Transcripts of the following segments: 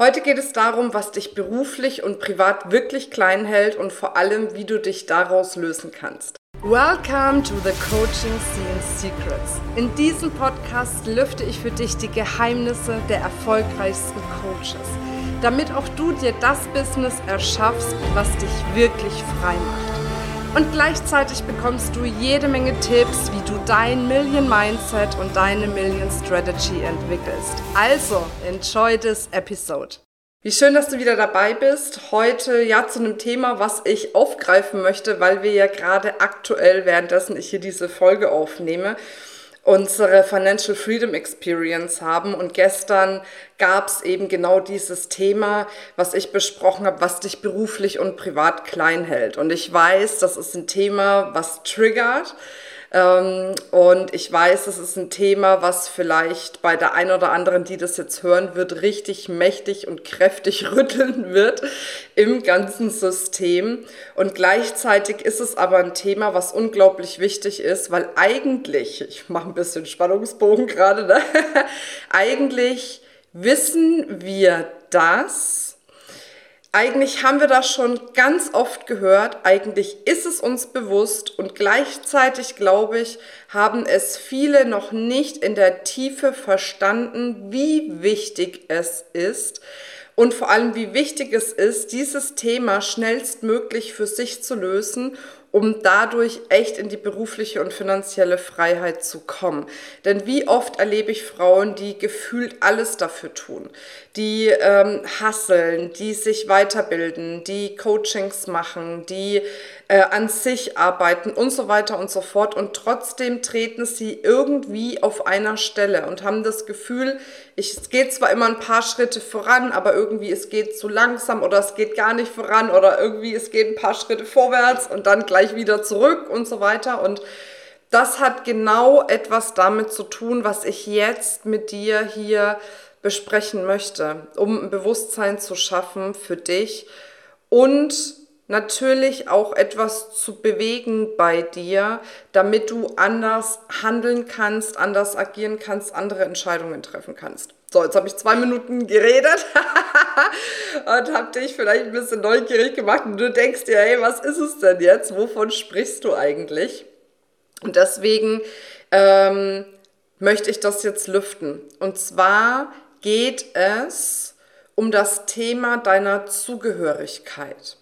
Heute geht es darum, was dich beruflich und privat wirklich klein hält und vor allem, wie du dich daraus lösen kannst. Welcome to the Coaching Scene Secrets. In diesem Podcast lüfte ich für dich die Geheimnisse der erfolgreichsten Coaches, damit auch du dir das Business erschaffst, was dich wirklich frei macht. Und gleichzeitig bekommst du jede Menge Tipps, wie du dein Million Mindset und deine Million Strategy entwickelst. Also, enjoy this episode. Wie schön, dass du wieder dabei bist. Heute ja zu einem Thema, was ich aufgreifen möchte, weil wir ja gerade aktuell, währenddessen ich hier diese Folge aufnehme, unsere Financial Freedom Experience haben. Und gestern gab es eben genau dieses Thema, was ich besprochen habe, was dich beruflich und privat klein hält. Und ich weiß, das ist ein Thema, was triggert. Ähm, und ich weiß, es ist ein Thema, was vielleicht bei der einen oder anderen, die das jetzt hören wird, richtig mächtig und kräftig rütteln wird im ganzen System. Und gleichzeitig ist es aber ein Thema, was unglaublich wichtig ist, weil eigentlich, ich mache ein bisschen Spannungsbogen gerade, ne? eigentlich wissen wir das, eigentlich haben wir das schon ganz oft gehört, eigentlich ist es uns bewusst. Und gleichzeitig, glaube ich, haben es viele noch nicht in der Tiefe verstanden, wie wichtig es ist. Und vor allem, wie wichtig es ist, dieses Thema schnellstmöglich für sich zu lösen um dadurch echt in die berufliche und finanzielle Freiheit zu kommen. Denn wie oft erlebe ich Frauen, die gefühlt alles dafür tun, die ähm, hasseln, die sich weiterbilden, die Coachings machen, die äh, an sich arbeiten und so weiter und so fort. Und trotzdem treten sie irgendwie auf einer Stelle und haben das Gefühl, ich, es geht zwar immer ein paar Schritte voran, aber irgendwie es geht zu langsam oder es geht gar nicht voran oder irgendwie es geht ein paar Schritte vorwärts und dann gleich wieder zurück und so weiter. Und das hat genau etwas damit zu tun, was ich jetzt mit dir hier besprechen möchte, um ein Bewusstsein zu schaffen für dich und natürlich auch etwas zu bewegen bei dir, damit du anders handeln kannst, anders agieren kannst, andere Entscheidungen treffen kannst. So, jetzt habe ich zwei Minuten geredet und habe dich vielleicht ein bisschen neugierig gemacht und du denkst dir, hey, was ist es denn jetzt? Wovon sprichst du eigentlich? Und deswegen ähm, möchte ich das jetzt lüften. Und zwar geht es um das Thema deiner Zugehörigkeit.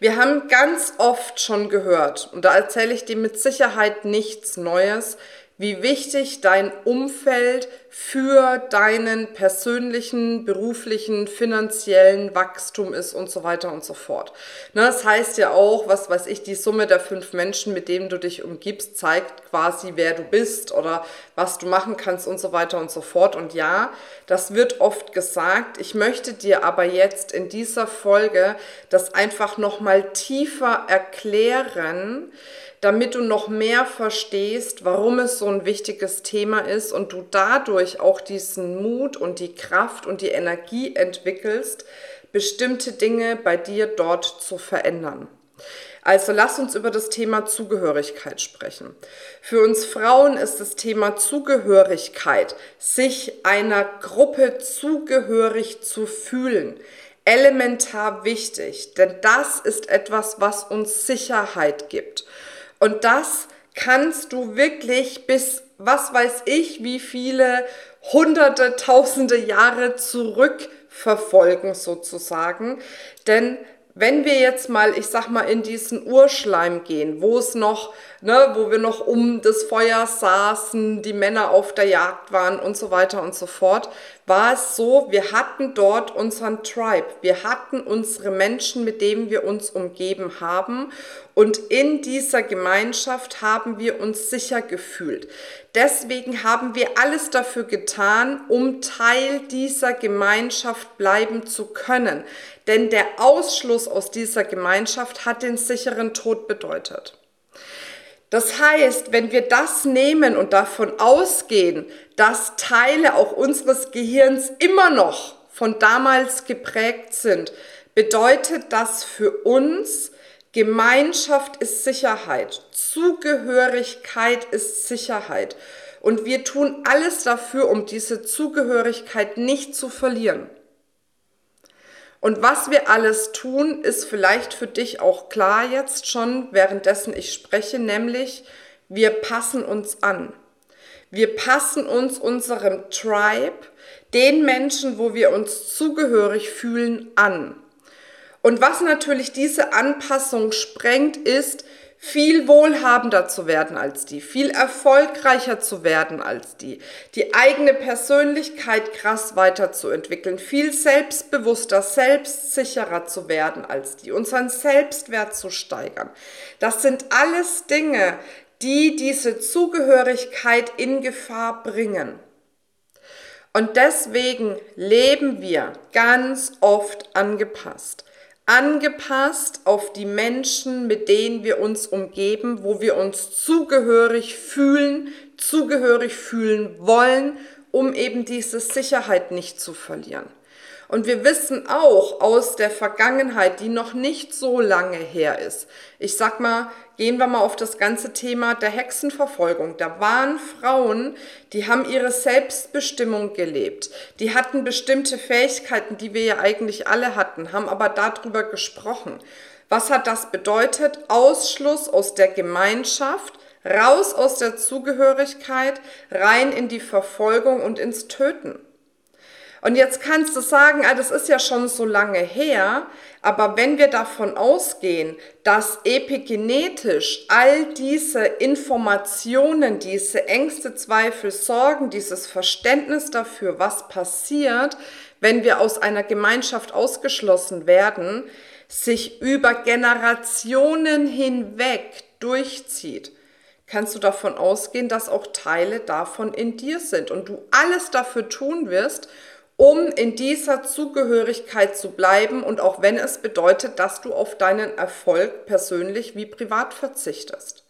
Wir haben ganz oft schon gehört, und da erzähle ich dir mit Sicherheit nichts Neues, wie wichtig dein Umfeld für deinen persönlichen, beruflichen, finanziellen Wachstum ist und so weiter und so fort. Ne, das heißt ja auch, was weiß ich, die Summe der fünf Menschen, mit denen du dich umgibst, zeigt quasi, wer du bist oder was du machen kannst und so weiter und so fort. Und ja, das wird oft gesagt. Ich möchte dir aber jetzt in dieser Folge das einfach nochmal tiefer erklären, damit du noch mehr verstehst, warum es so ein wichtiges Thema ist und du dadurch auch diesen Mut und die Kraft und die Energie entwickelst, bestimmte Dinge bei dir dort zu verändern. Also lass uns über das Thema Zugehörigkeit sprechen. Für uns Frauen ist das Thema Zugehörigkeit, sich einer Gruppe zugehörig zu fühlen, elementar wichtig, denn das ist etwas, was uns Sicherheit gibt. Und das kannst du wirklich bis, was weiß ich, wie viele hunderte, tausende Jahre zurückverfolgen sozusagen. Denn wenn wir jetzt mal, ich sag mal, in diesen Urschleim gehen, wo es noch, ne, wo wir noch um das Feuer saßen, die Männer auf der Jagd waren und so weiter und so fort, war es so, wir hatten dort unseren Tribe, wir hatten unsere Menschen, mit denen wir uns umgeben haben und in dieser Gemeinschaft haben wir uns sicher gefühlt. Deswegen haben wir alles dafür getan, um Teil dieser Gemeinschaft bleiben zu können. Denn der Ausschluss aus dieser Gemeinschaft hat den sicheren Tod bedeutet. Das heißt, wenn wir das nehmen und davon ausgehen, dass Teile auch unseres Gehirns immer noch von damals geprägt sind, bedeutet das für uns, Gemeinschaft ist Sicherheit, Zugehörigkeit ist Sicherheit. Und wir tun alles dafür, um diese Zugehörigkeit nicht zu verlieren. Und was wir alles tun, ist vielleicht für dich auch klar jetzt schon, währenddessen ich spreche, nämlich wir passen uns an. Wir passen uns unserem Tribe, den Menschen, wo wir uns zugehörig fühlen, an. Und was natürlich diese Anpassung sprengt, ist, viel wohlhabender zu werden als die, viel erfolgreicher zu werden als die, die eigene Persönlichkeit krass weiterzuentwickeln, viel selbstbewusster, selbstsicherer zu werden als die, unseren Selbstwert zu steigern. Das sind alles Dinge, die diese Zugehörigkeit in Gefahr bringen. Und deswegen leben wir ganz oft angepasst angepasst auf die Menschen, mit denen wir uns umgeben, wo wir uns zugehörig fühlen, zugehörig fühlen wollen, um eben diese Sicherheit nicht zu verlieren. Und wir wissen auch aus der Vergangenheit, die noch nicht so lange her ist. Ich sag mal, gehen wir mal auf das ganze Thema der Hexenverfolgung. Da waren Frauen, die haben ihre Selbstbestimmung gelebt. Die hatten bestimmte Fähigkeiten, die wir ja eigentlich alle hatten, haben aber darüber gesprochen. Was hat das bedeutet? Ausschluss aus der Gemeinschaft, raus aus der Zugehörigkeit, rein in die Verfolgung und ins Töten. Und jetzt kannst du sagen, ah, das ist ja schon so lange her, aber wenn wir davon ausgehen, dass epigenetisch all diese Informationen, diese Ängste, Zweifel, Sorgen, dieses Verständnis dafür, was passiert, wenn wir aus einer Gemeinschaft ausgeschlossen werden, sich über Generationen hinweg durchzieht, kannst du davon ausgehen, dass auch Teile davon in dir sind und du alles dafür tun wirst, um in dieser Zugehörigkeit zu bleiben und auch wenn es bedeutet, dass du auf deinen Erfolg persönlich wie privat verzichtest.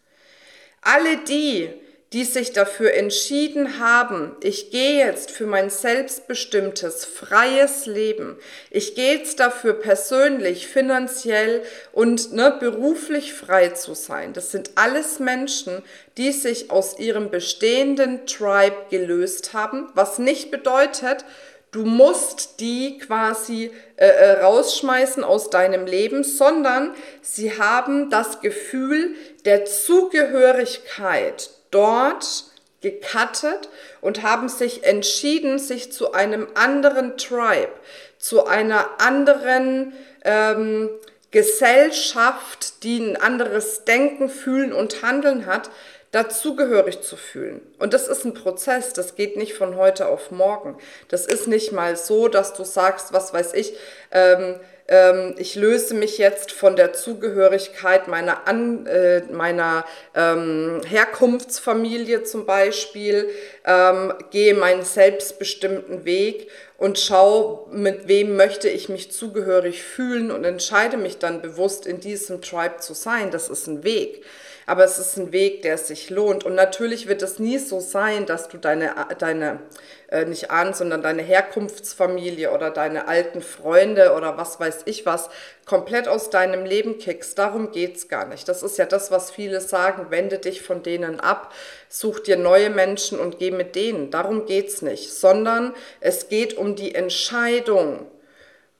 Alle die, die sich dafür entschieden haben, ich gehe jetzt für mein selbstbestimmtes, freies Leben, ich gehe jetzt dafür persönlich, finanziell und ne, beruflich frei zu sein. Das sind alles Menschen, die sich aus ihrem bestehenden Tribe gelöst haben, was nicht bedeutet, Du musst die quasi äh, äh, rausschmeißen aus deinem Leben, sondern sie haben das Gefühl der Zugehörigkeit dort gekattet und haben sich entschieden, sich zu einem anderen Tribe, zu einer anderen ähm, Gesellschaft, die ein anderes Denken, Fühlen und Handeln hat, dazugehörig zu fühlen. Und das ist ein Prozess, das geht nicht von heute auf morgen. Das ist nicht mal so, dass du sagst, was weiß ich, ähm, ähm, ich löse mich jetzt von der Zugehörigkeit meiner, An, äh, meiner ähm, Herkunftsfamilie zum Beispiel, ähm, gehe meinen selbstbestimmten Weg und schaue, mit wem möchte ich mich zugehörig fühlen und entscheide mich dann bewusst in diesem Tribe zu sein. Das ist ein Weg aber es ist ein Weg, der sich lohnt. Und natürlich wird es nie so sein, dass du deine, deine äh, nicht an, sondern deine Herkunftsfamilie oder deine alten Freunde oder was weiß ich was komplett aus deinem Leben kickst. Darum geht's gar nicht. Das ist ja das, was viele sagen, wende dich von denen ab, such dir neue Menschen und geh mit denen. Darum geht's nicht, sondern es geht um die Entscheidung,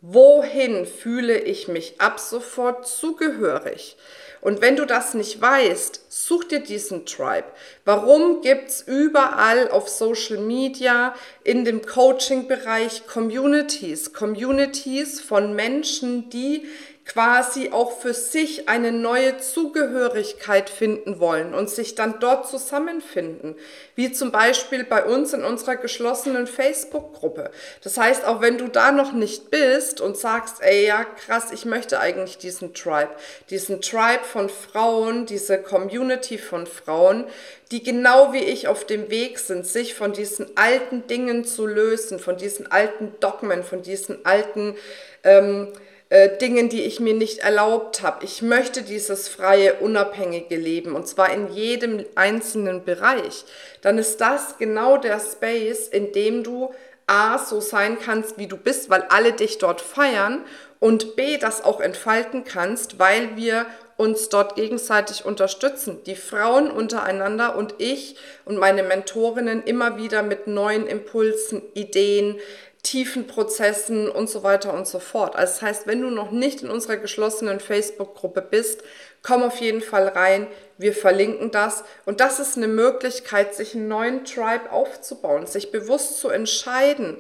wohin fühle ich mich ab sofort zugehörig. Und wenn du das nicht weißt, such dir diesen Tribe. Warum gibt's überall auf Social Media, in dem Coaching-Bereich Communities? Communities von Menschen, die quasi auch für sich eine neue Zugehörigkeit finden wollen und sich dann dort zusammenfinden, wie zum Beispiel bei uns in unserer geschlossenen Facebook-Gruppe. Das heißt, auch wenn du da noch nicht bist und sagst, ey, ja, krass, ich möchte eigentlich diesen Tribe, diesen Tribe von Frauen, diese Community von Frauen, die genau wie ich auf dem Weg sind, sich von diesen alten Dingen zu lösen, von diesen alten Dogmen, von diesen alten ähm, äh, Dingen, die ich mir nicht erlaubt habe. Ich möchte dieses freie, unabhängige Leben und zwar in jedem einzelnen Bereich. Dann ist das genau der Space, in dem du A, so sein kannst, wie du bist, weil alle dich dort feiern und B, das auch entfalten kannst, weil wir uns dort gegenseitig unterstützen. Die Frauen untereinander und ich und meine Mentorinnen immer wieder mit neuen Impulsen, Ideen, tiefen Prozessen und so weiter und so fort. Also das heißt, wenn du noch nicht in unserer geschlossenen Facebook-Gruppe bist, komm auf jeden Fall rein. Wir verlinken das. Und das ist eine Möglichkeit, sich einen neuen Tribe aufzubauen, sich bewusst zu entscheiden,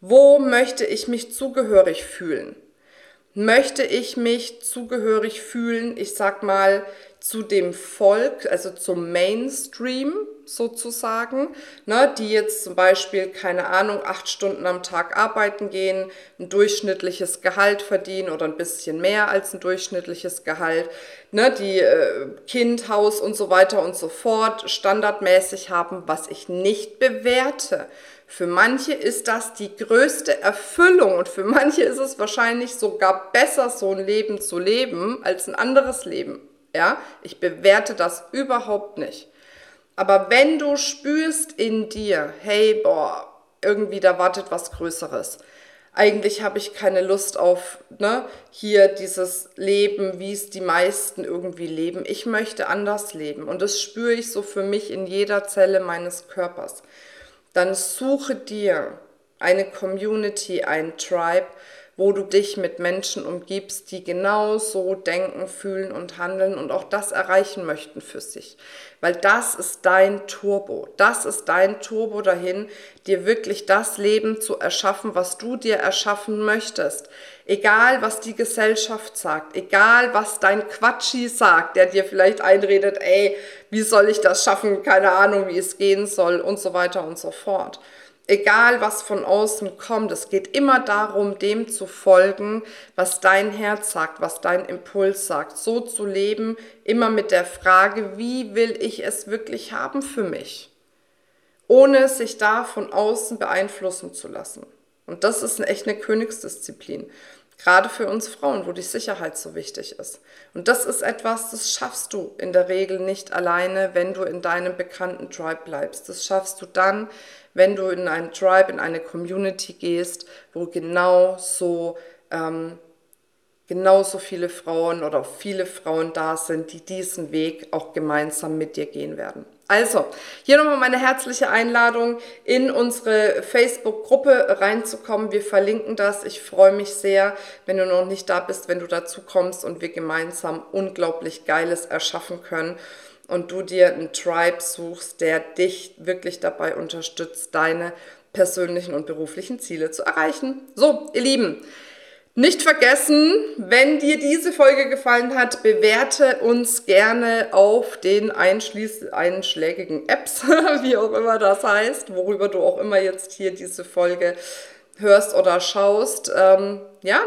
wo möchte ich mich zugehörig fühlen? Möchte ich mich zugehörig fühlen, ich sag mal, zu dem Volk, also zum Mainstream sozusagen, ne, die jetzt zum Beispiel, keine Ahnung, acht Stunden am Tag arbeiten gehen, ein durchschnittliches Gehalt verdienen oder ein bisschen mehr als ein durchschnittliches Gehalt, ne, die äh, Kind, Haus und so weiter und so fort standardmäßig haben, was ich nicht bewerte. Für manche ist das die größte Erfüllung und für manche ist es wahrscheinlich sogar besser, so ein Leben zu leben, als ein anderes Leben. Ja, ich bewerte das überhaupt nicht. Aber wenn du spürst in dir, hey, boah, irgendwie da wartet was Größeres. Eigentlich habe ich keine Lust auf ne, hier dieses Leben, wie es die meisten irgendwie leben. Ich möchte anders leben und das spüre ich so für mich in jeder Zelle meines Körpers. Dann suche dir eine Community, ein Tribe, wo du dich mit Menschen umgibst, die genau so denken, fühlen und handeln und auch das erreichen möchten für sich. Weil das ist dein Turbo. Das ist dein Turbo dahin, dir wirklich das Leben zu erschaffen, was du dir erschaffen möchtest. Egal, was die Gesellschaft sagt, egal, was dein Quatschi sagt, der dir vielleicht einredet, ey, wie soll ich das schaffen? Keine Ahnung, wie es gehen soll und so weiter und so fort egal was von außen kommt, es geht immer darum, dem zu folgen, was dein Herz sagt, was dein Impuls sagt, so zu leben, immer mit der Frage, wie will ich es wirklich haben für mich, ohne sich da von außen beeinflussen zu lassen. Und das ist echt eine Königsdisziplin. Gerade für uns Frauen, wo die Sicherheit so wichtig ist. Und das ist etwas, das schaffst du in der Regel nicht alleine, wenn du in deinem bekannten Tribe bleibst. Das schaffst du dann, wenn du in einen Tribe, in eine Community gehst, wo genau so ähm, genauso viele Frauen oder viele Frauen da sind, die diesen Weg auch gemeinsam mit dir gehen werden. Also, hier nochmal meine herzliche Einladung, in unsere Facebook-Gruppe reinzukommen. Wir verlinken das. Ich freue mich sehr, wenn du noch nicht da bist, wenn du dazu kommst und wir gemeinsam unglaublich Geiles erschaffen können und du dir einen Tribe suchst, der dich wirklich dabei unterstützt, deine persönlichen und beruflichen Ziele zu erreichen. So, ihr Lieben, nicht vergessen, wenn dir diese Folge gefallen hat, bewerte uns gerne auf den einschlägigen Apps, wie auch immer das heißt, worüber du auch immer jetzt hier diese Folge hörst oder schaust. Ähm, ja,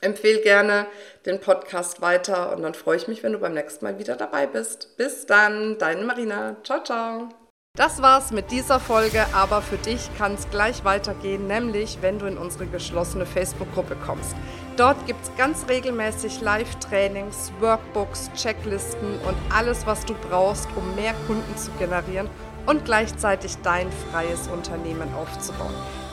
empfehle gerne den Podcast weiter und dann freue ich mich, wenn du beim nächsten Mal wieder dabei bist. Bis dann, deine Marina. Ciao, ciao. Das war's mit dieser Folge, aber für dich kann es gleich weitergehen, nämlich wenn du in unsere geschlossene Facebook-Gruppe kommst. Dort gibt es ganz regelmäßig Live-Trainings, Workbooks, Checklisten und alles, was du brauchst, um mehr Kunden zu generieren und gleichzeitig dein freies Unternehmen aufzubauen.